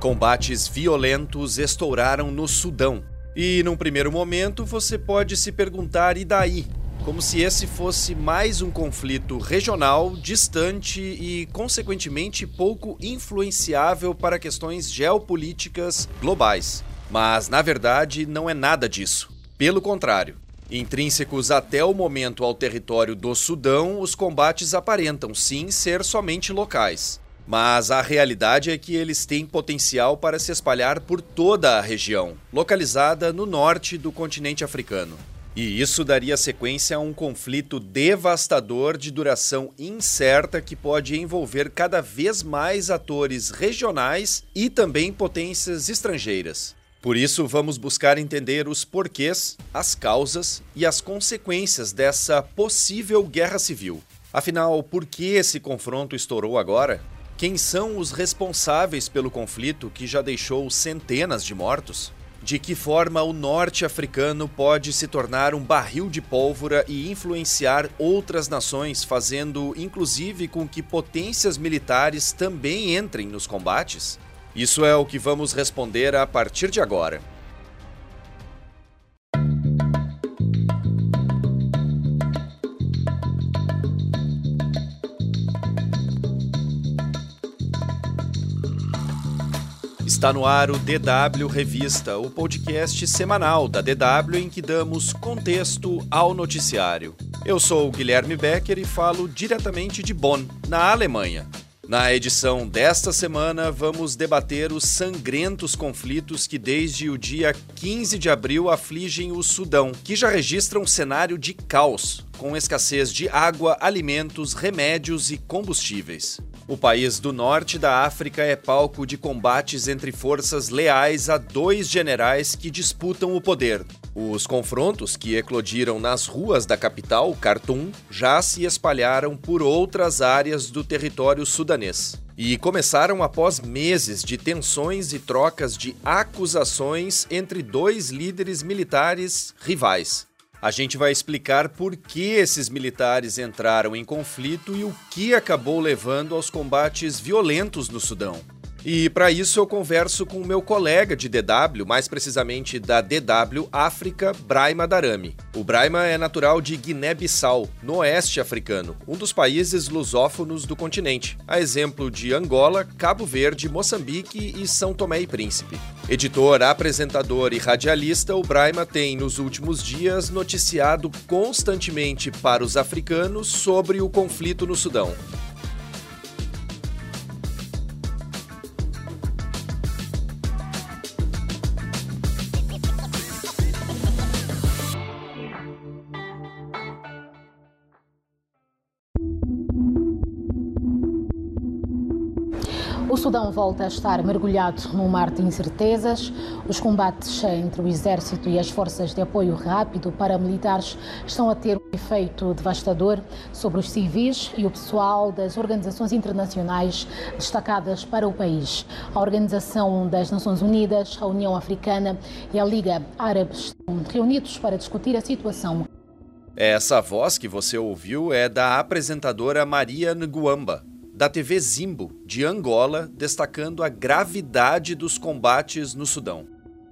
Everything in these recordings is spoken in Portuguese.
Combates violentos estouraram no Sudão. E num primeiro momento você pode se perguntar: e daí? Como se esse fosse mais um conflito regional, distante e, consequentemente, pouco influenciável para questões geopolíticas globais. Mas, na verdade, não é nada disso. Pelo contrário, Intrínsecos até o momento ao território do Sudão, os combates aparentam sim ser somente locais. Mas a realidade é que eles têm potencial para se espalhar por toda a região, localizada no norte do continente africano. E isso daria sequência a um conflito devastador de duração incerta que pode envolver cada vez mais atores regionais e também potências estrangeiras. Por isso, vamos buscar entender os porquês, as causas e as consequências dessa possível guerra civil. Afinal, por que esse confronto estourou agora? Quem são os responsáveis pelo conflito que já deixou centenas de mortos? De que forma o norte africano pode se tornar um barril de pólvora e influenciar outras nações, fazendo inclusive com que potências militares também entrem nos combates? Isso é o que vamos responder a partir de agora. Está no ar o DW Revista, o podcast semanal da DW em que damos contexto ao noticiário. Eu sou o Guilherme Becker e falo diretamente de Bonn, na Alemanha. Na edição desta semana, vamos debater os sangrentos conflitos que, desde o dia 15 de abril, afligem o Sudão, que já registra um cenário de caos, com escassez de água, alimentos, remédios e combustíveis. O país do norte da África é palco de combates entre forças leais a dois generais que disputam o poder, os confrontos que eclodiram nas ruas da capital, Khartoum, já se espalharam por outras áreas do território sudanês. E começaram após meses de tensões e trocas de acusações entre dois líderes militares rivais. A gente vai explicar por que esses militares entraram em conflito e o que acabou levando aos combates violentos no Sudão. E para isso eu converso com o meu colega de DW, mais precisamente da DW África, Braima Darami. O Braima é natural de Guiné-Bissau, no oeste africano, um dos países lusófonos do continente, a exemplo de Angola, Cabo Verde, Moçambique e São Tomé e Príncipe. Editor, apresentador e radialista, o Braima tem nos últimos dias noticiado constantemente para os africanos sobre o conflito no Sudão. Sudão volta a estar mergulhado num mar de incertezas. Os combates entre o exército e as forças de apoio rápido paramilitares estão a ter um efeito devastador sobre os civis e o pessoal das organizações internacionais destacadas para o país. A Organização das Nações Unidas, a União Africana e a Liga Árabe estão reunidos para discutir a situação. Essa voz que você ouviu é da apresentadora Maria Nguamba, da TV Zimbo, de Angola, destacando a gravidade dos combates no Sudão.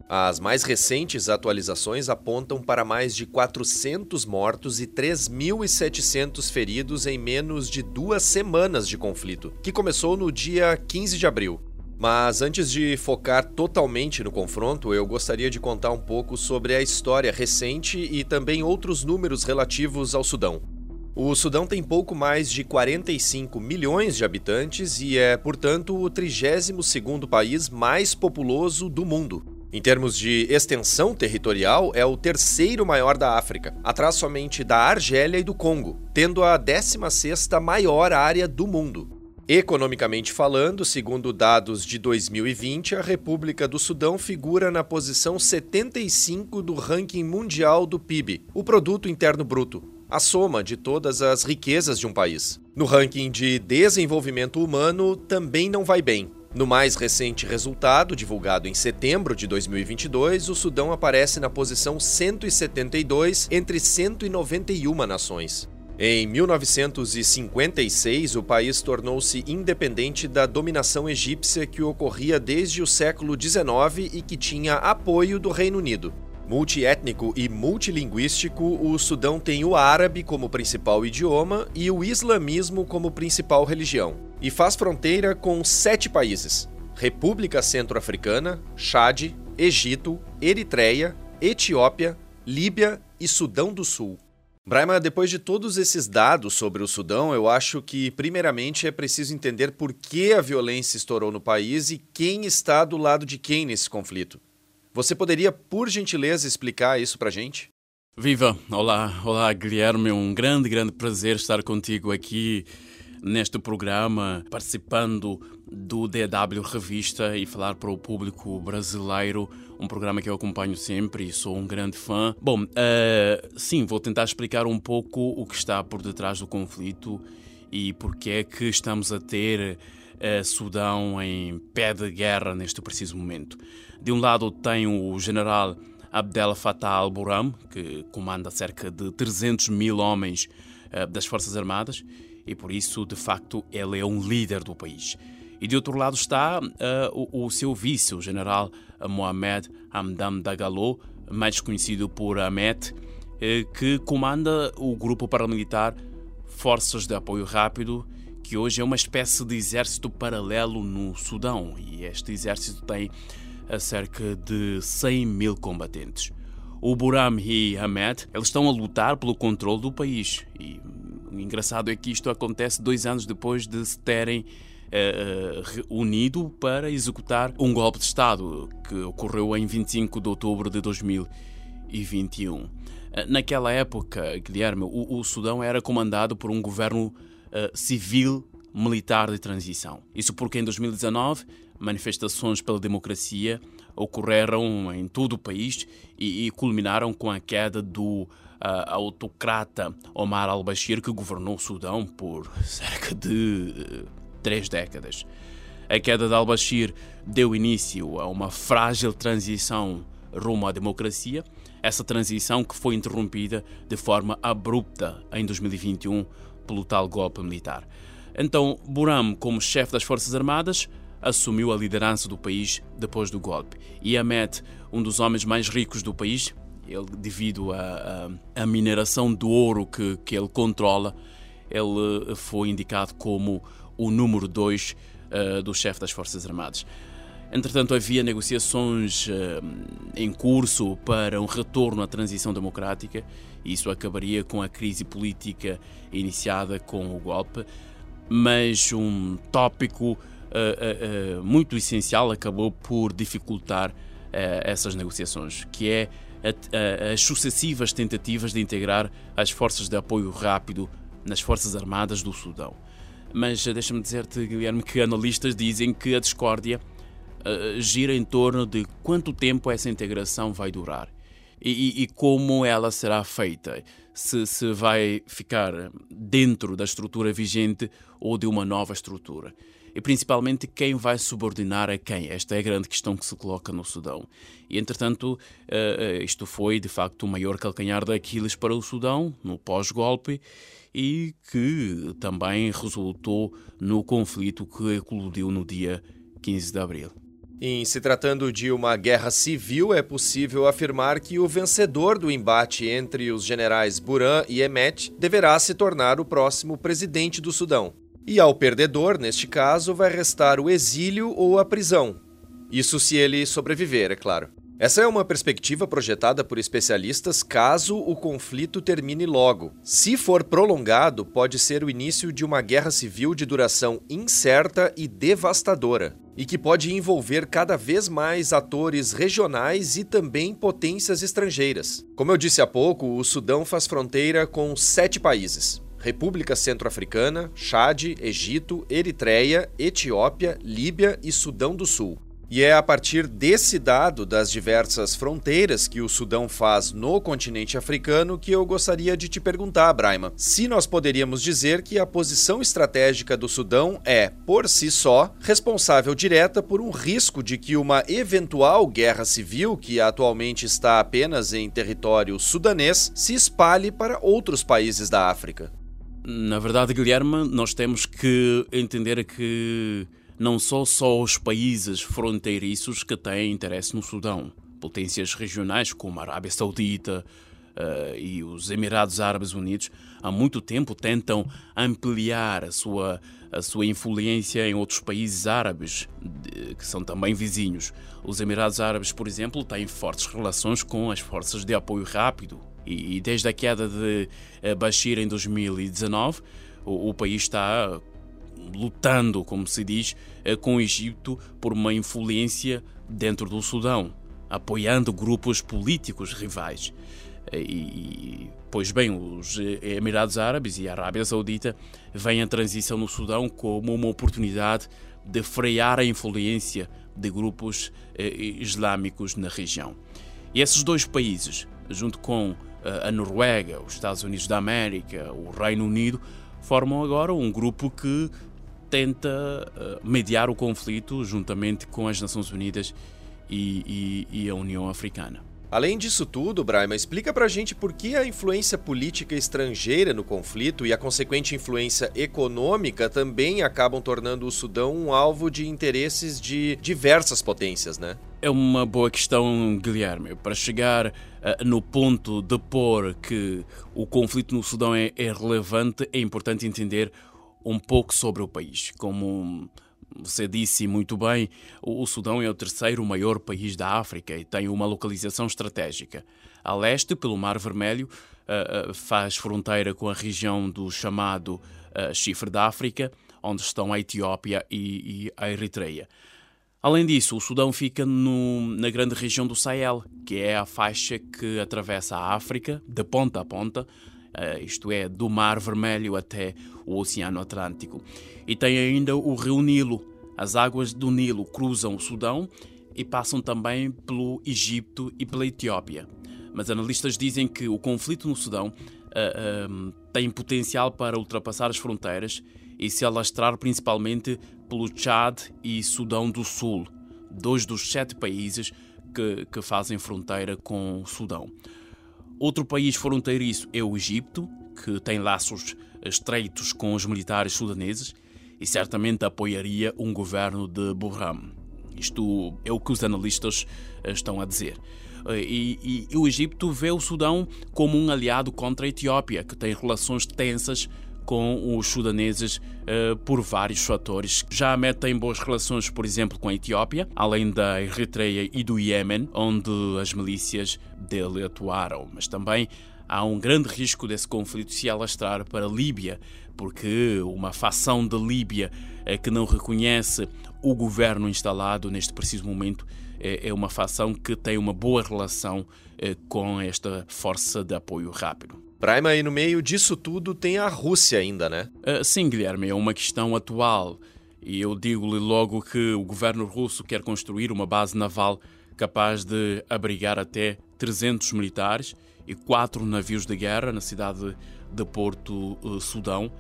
As mais recentes atualizações apontam para mais de 400 mortos e 3.700 feridos em menos de duas semanas de conflito, que começou no dia 15 de abril. Mas antes de focar totalmente no confronto, eu gostaria de contar um pouco sobre a história recente e também outros números relativos ao Sudão. O Sudão tem pouco mais de 45 milhões de habitantes e é, portanto, o 32º país mais populoso do mundo. Em termos de extensão territorial, é o terceiro maior da África, atrás somente da Argélia e do Congo, tendo a 16ª maior área do mundo. Economicamente falando, segundo dados de 2020, a República do Sudão figura na posição 75 do ranking mundial do PIB, o produto interno bruto, a soma de todas as riquezas de um país. No ranking de desenvolvimento humano, também não vai bem. No mais recente resultado, divulgado em setembro de 2022, o Sudão aparece na posição 172 entre 191 nações. Em 1956, o país tornou-se independente da dominação egípcia que ocorria desde o século XIX e que tinha apoio do Reino Unido. Multiétnico e multilinguístico, o Sudão tem o árabe como principal idioma e o islamismo como principal religião. E faz fronteira com sete países: República Centro-Africana, Chad, Egito, Eritreia, Etiópia, Líbia e Sudão do Sul. Braima, depois de todos esses dados sobre o Sudão, eu acho que, primeiramente, é preciso entender por que a violência estourou no país e quem está do lado de quem nesse conflito. Você poderia, por gentileza, explicar isso pra gente? Viva! Olá, olá, Guilherme. É um grande, grande prazer estar contigo aqui neste programa, participando do DW Revista e falar para o público brasileiro, um programa que eu acompanho sempre e sou um grande fã. Bom, uh, sim, vou tentar explicar um pouco o que está por detrás do conflito e porque é que estamos a ter uh, Sudão em pé de guerra neste preciso momento. De um lado tem o general Abdel Fattah al-Burhan, que comanda cerca de 300 mil homens uh, das Forças Armadas, e por isso, de facto, ele é um líder do país. E de outro lado está uh, o, o, seu vice, o general Mohamed Hamdam Dagalo, mais conhecido por Ahmed, uh, que comanda o grupo paramilitar Forças de Apoio Rápido, que hoje é uma espécie de exército paralelo no Sudão. E este exército tem uh, cerca de 100 mil combatentes. O Buram e Ahmed eles estão a lutar pelo controle do país e o engraçado é que isto acontece dois anos depois de se terem uh, unido para executar um golpe de Estado que ocorreu em 25 de outubro de 2021. Eh, naquela época, Guilherme, o, o Sudão era comandado por um governo uh, civil militar de transição. Isso porque em 2019 manifestações pela democracia ocorreram em todo o país e, e culminaram com a queda do a autocrata Omar al-Bashir, que governou o Sudão por cerca de uh, três décadas. A queda de al-Bashir deu início a uma frágil transição rumo à democracia, essa transição que foi interrompida de forma abrupta em 2021 pelo tal golpe militar. Então, Buram, como chefe das Forças Armadas, assumiu a liderança do país depois do golpe. E Ahmed, um dos homens mais ricos do país, ele, devido à mineração do ouro que, que ele controla, ele foi indicado como o número 2 uh, eh, do chefe das Forças Armadas. Entretanto, havia negociações uh, em curso para um retorno à transição democrática isso acabaria com a crise política iniciada com o golpe, mas um tópico uh, muito essencial acabou por dificultar essas negociações, que é as sucessivas tentativas de integrar as forças de apoio rápido nas Forças Armadas do Sudão. Mas eh, deixa-me dizer-te, Guilherme, que analistas dizem que a discórdia uh, gira em torno de quanto tempo essa integração vai durar e, e, e como ela será feita. Se, se vai ficar dentro da estrutura vigente ou de uma nova estrutura e principalmente quem vai subordinar a quem. Esta é a grande questão que se coloca no Sudão. E, entretanto, uh, isto foi de facto o maior calcanhar de Aquiles para o Sudão, no pós-golpe, e que também resultou no conflito que eclodiu no dia 15 de abril. Em se tratando de uma guerra civil, é possível afirmar que o vencedor do embate entre os generais Buran e Emet deverá se tornar o próximo presidente do Sudão. E ao perdedor, neste caso, vai restar o exílio ou a prisão. Isso se ele sobreviver, é claro. Essa é uma perspectiva projetada por especialistas caso o conflito termine logo. Se for prolongado, pode ser o início de uma guerra civil de duração incerta e devastadora, e que pode envolver cada vez mais atores regionais e também potências estrangeiras. Como eu disse há pouco, o Sudão faz fronteira com sete países. República Centro-Africana, Chade, Egito, Eritreia, Etiópia, Líbia e Sudão do Sul. E é a partir desse dado das diversas fronteiras que o Sudão faz no continente africano que eu gostaria de te perguntar, Braima, se nós poderíamos dizer que a posição estratégica do Sudão é, por si só, responsável direta por um risco de que uma eventual guerra civil, que atualmente está apenas em território sudanês, se espalhe para outros países da África. Na verdade, Guilherme, nós temos que entender que não são só os países fronteiriços que têm interesse no Sudão. Potências regionais como a Arábia Saudita uh, e os Emirados Árabes Unidos há muito tempo tentam ampliar a sua, a sua influência em outros países árabes, de, que são também vizinhos. Os Emirados Árabes, por exemplo, têm fortes relações com as forças de apoio rápido. E, e desde a queda de uh, Bashir em 2019, o, o país está lutando, como se diz, uh, com o Egito por uma influência dentro do Sudão, apoiando grupos políticos rivais. E, pois bem, os Emirados Árabes e a Arábia Saudita veem a transição no Sudão como uma oportunidade de frear a influência de grupos eh, islâmicos na região. E esses dois países, junto com eh, a Noruega, os Estados Unidos da América, o Reino Unido, formam agora um grupo que tenta eh, mediar o conflito juntamente com as Nações Unidas e, e, e a União Africana. Além disso tudo, Braima, explica pra gente por que a influência política estrangeira no conflito e a consequente influência econômica também acabam tornando o Sudão um alvo de interesses de diversas potências, né? É uma boa questão, Guilherme. Para chegar uh, no ponto de pôr que o conflito no Sudão é, é relevante, é importante entender um pouco sobre o país. Como você disse muito bem, o Sudão é o terceiro maior país da África e tem uma localização estratégica. A leste, pelo Mar Vermelho, uh, uh, faz fronteira com a região do chamado uh, Chifre da África, onde estão a Etiópia e, e a Eritreia. Além disso, o Sudão fica no, na grande região do Sahel, que é a faixa que atravessa a África, de ponta a ponta, isto é, do Mar Vermelho até o Oceano Atlântico. E tem ainda o rio Nilo. As águas do Nilo cruzam o Sudão e passam também pelo Egito e pela Etiópia. Mas analistas dizem que o conflito no Sudão uh, tem potencial para ultrapassar as fronteiras e se alastrar principalmente pelo Chad e Sudão do Sul, dois dos sete países que, que fazem fronteira com o Sudão. Outro país fronteiriço é o Egito, que tem laços estreitos com os militares sudaneses e certamente apoiaria um governo de Burham. Isto é o que os analistas eh, estão a dizer. Eh, e, e, e, o Egito vê o Sudão como um aliado contra a Etiópia, que tem relações tensas com os sudaneses uh, por vários fatores. Já metem boas relações, por exemplo, com a Etiópia, além da Eritreia e do Iêmen, onde as milícias dele atuaram. Mas também há um grande risco desse conflito se alastrar para a Líbia, porque uma facção da Líbia é que não reconhece o governo instalado neste preciso momento é, é uma facção que tem uma boa relação com esta força de apoio rápido. Braima, e no meio disso tudo tem a Rússia ainda, né? Uh, sim, Guilherme, é uma questão atual. E eu digo-lhe logo que o governo russo quer construir uma base naval capaz de abrigar até 300 militares e quatro navios de guerra na cidade de Porto uh, Sudão,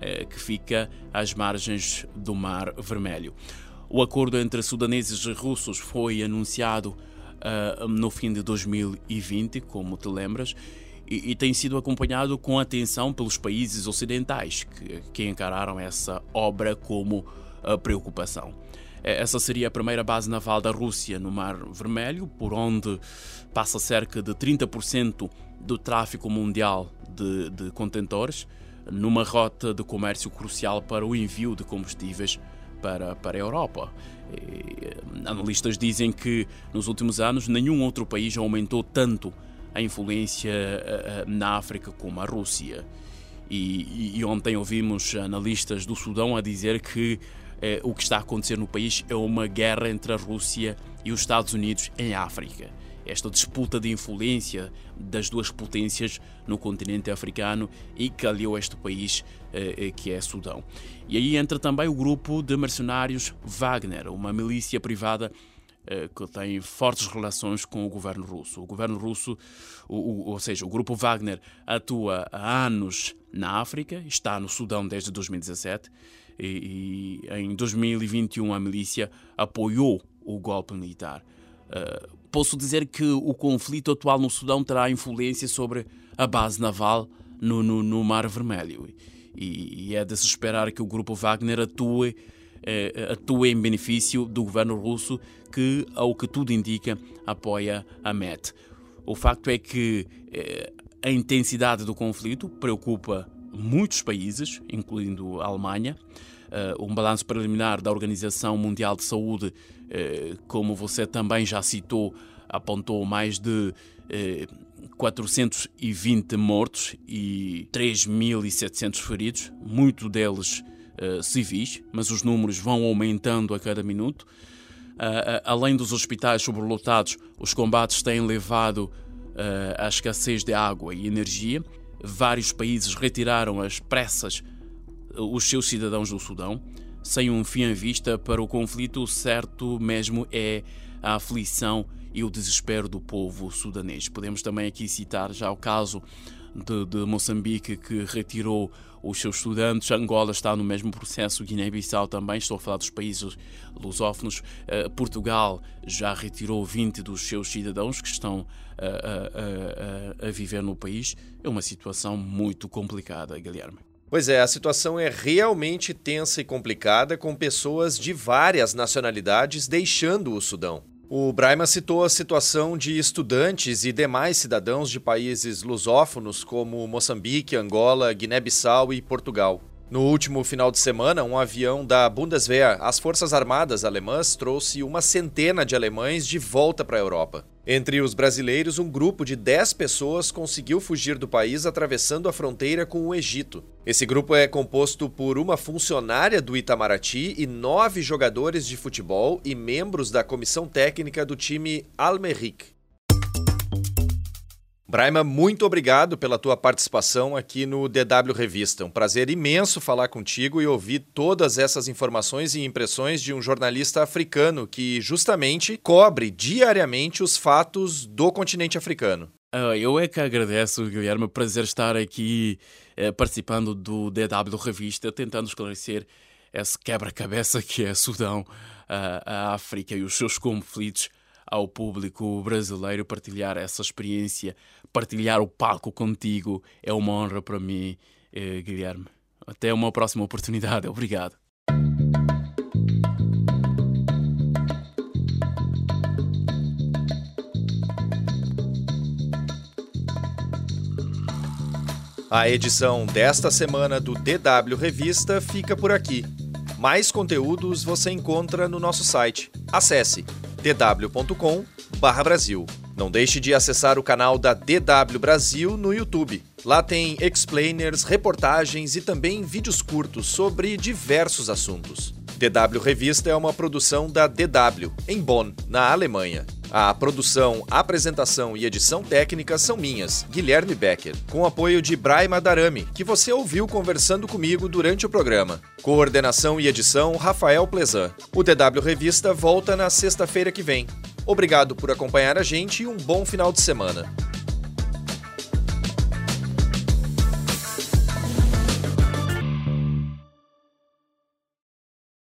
eh, que fica às margens do Mar Vermelho. O acordo entre sudaneses e russos foi anunciado uh, no fim de 2020, como te lembras, e, e, tem sido acompanhado com atenção pelos países ocidentais que, que encararam essa obra como uh, preocupação. Eh, essa seria a primeira base naval da Rússia no Mar Vermelho, por onde passa cerca de 30% do tráfego mundial de, de contentores numa rota de comércio crucial para o envio de combustíveis para, para a Europa. E, analistas dizem que nos últimos anos nenhum outro país aumentou tanto a influência uh, na África como a Rússia. E, e, ontem ouvimos analistas do Sudão a dizer que uh, o que está a acontecer no país é uma guerra entre a Rússia e os Estados Unidos em África esta disputa de influência das duas potências no continente africano e que aliou este país eh, eh, que é Sudão. E aí entra também o grupo de mercenários Wagner, uma milícia privada eh, que tem fortes relações com o governo russo. O governo russo, ou seja, o grupo Wagner atua há anos na África, está no Sudão desde 2017 e, e em 2021 a milícia apoiou o golpe militar. Uh, posso dizer que o conflito atual no Sudão terá influência sobre a base naval no, no, no Mar Vermelho. e, e é de se esperar que o grupo Wagner atue, eh, atue em benefício do governo russo, que, ao que tudo indica, apoia a MET. O facto é que eh, a intensidade do conflito preocupa muitos países, incluindo a Alemanha. Um balanço preliminar da Organização Mundial de Saúde, como você também já citou, apontou mais de uh, 420 mortos e 3.700 feridos, muitos deles civis, mas os números vão aumentando a cada minuto. além dos hospitais sobrelotados, os combates têm levado à escassez de água e energia vários países retiraram às pressas uh, os seus cidadãos do Sudão, sem um fim à vista para o conflito, certo mesmo é a aflição e o desespero do povo sudanês. Podemos também aqui citar já o caso de, de Moçambique, que retirou os seus estudantes. Angola está no mesmo processo, Guiné-Bissau também, estou a falar dos países lusófonos. Uh, Portugal já retirou 20 dos seus cidadãos que estão a, a, a, viver no país. É uma situação muito complicada, Guilherme. Pois é, a situação é realmente tensa e complicada, com pessoas de várias nacionalidades deixando o Sudão. O Braima citou a situação de estudantes e demais cidadãos de países lusófonos como Moçambique, Angola, Guiné-Bissau e Portugal. No último final de semana, um avião da Bundeswehr, as Forças Armadas Alemãs, trouxe uma centena de alemães de volta para a Europa. Entre os brasileiros, um grupo de 10 pessoas conseguiu fugir do país atravessando a fronteira com o Egito. Esse grupo é composto por uma funcionária do Itamaraty e nove jogadores de futebol e membros da comissão técnica do time Almeric. Braima, muito obrigado pela tua participação aqui no DW Revista. Um prazer imenso falar contigo e ouvir todas essas informações e impressões de um jornalista africano que justamente cobre diariamente os fatos do continente africano. Uh, eu é que agradeço, Guilherme, prazer estar aqui eh, participando do DW Revista, tentando esclarecer esse quebra-cabeça que é Sudão, uh, a África e os seus conflitos ao público brasileiro partilhar essa experiência, partilhar o palco contigo. É uma honra para mim, eh, Guilherme. Até uma próxima oportunidade. Obrigado. A edição desta semana do DW Revista fica por aqui. Mais conteúdos você encontra no nosso site. Acesse dw.com/brasil. Não deixe de acessar o canal da DW Brasil no YouTube. Lá tem explainers, reportagens e também vídeos curtos sobre diversos assuntos. DW Revista é uma produção da DW, em Bonn, na Alemanha. A produção, apresentação e edição técnica são minhas, Guilherme Becker, com apoio de Braima Darami, que você ouviu conversando comigo durante o programa. Coordenação e edição, Rafael Plezan. O DW Revista volta na sexta-feira que vem. Obrigado por acompanhar a gente e um bom final de semana.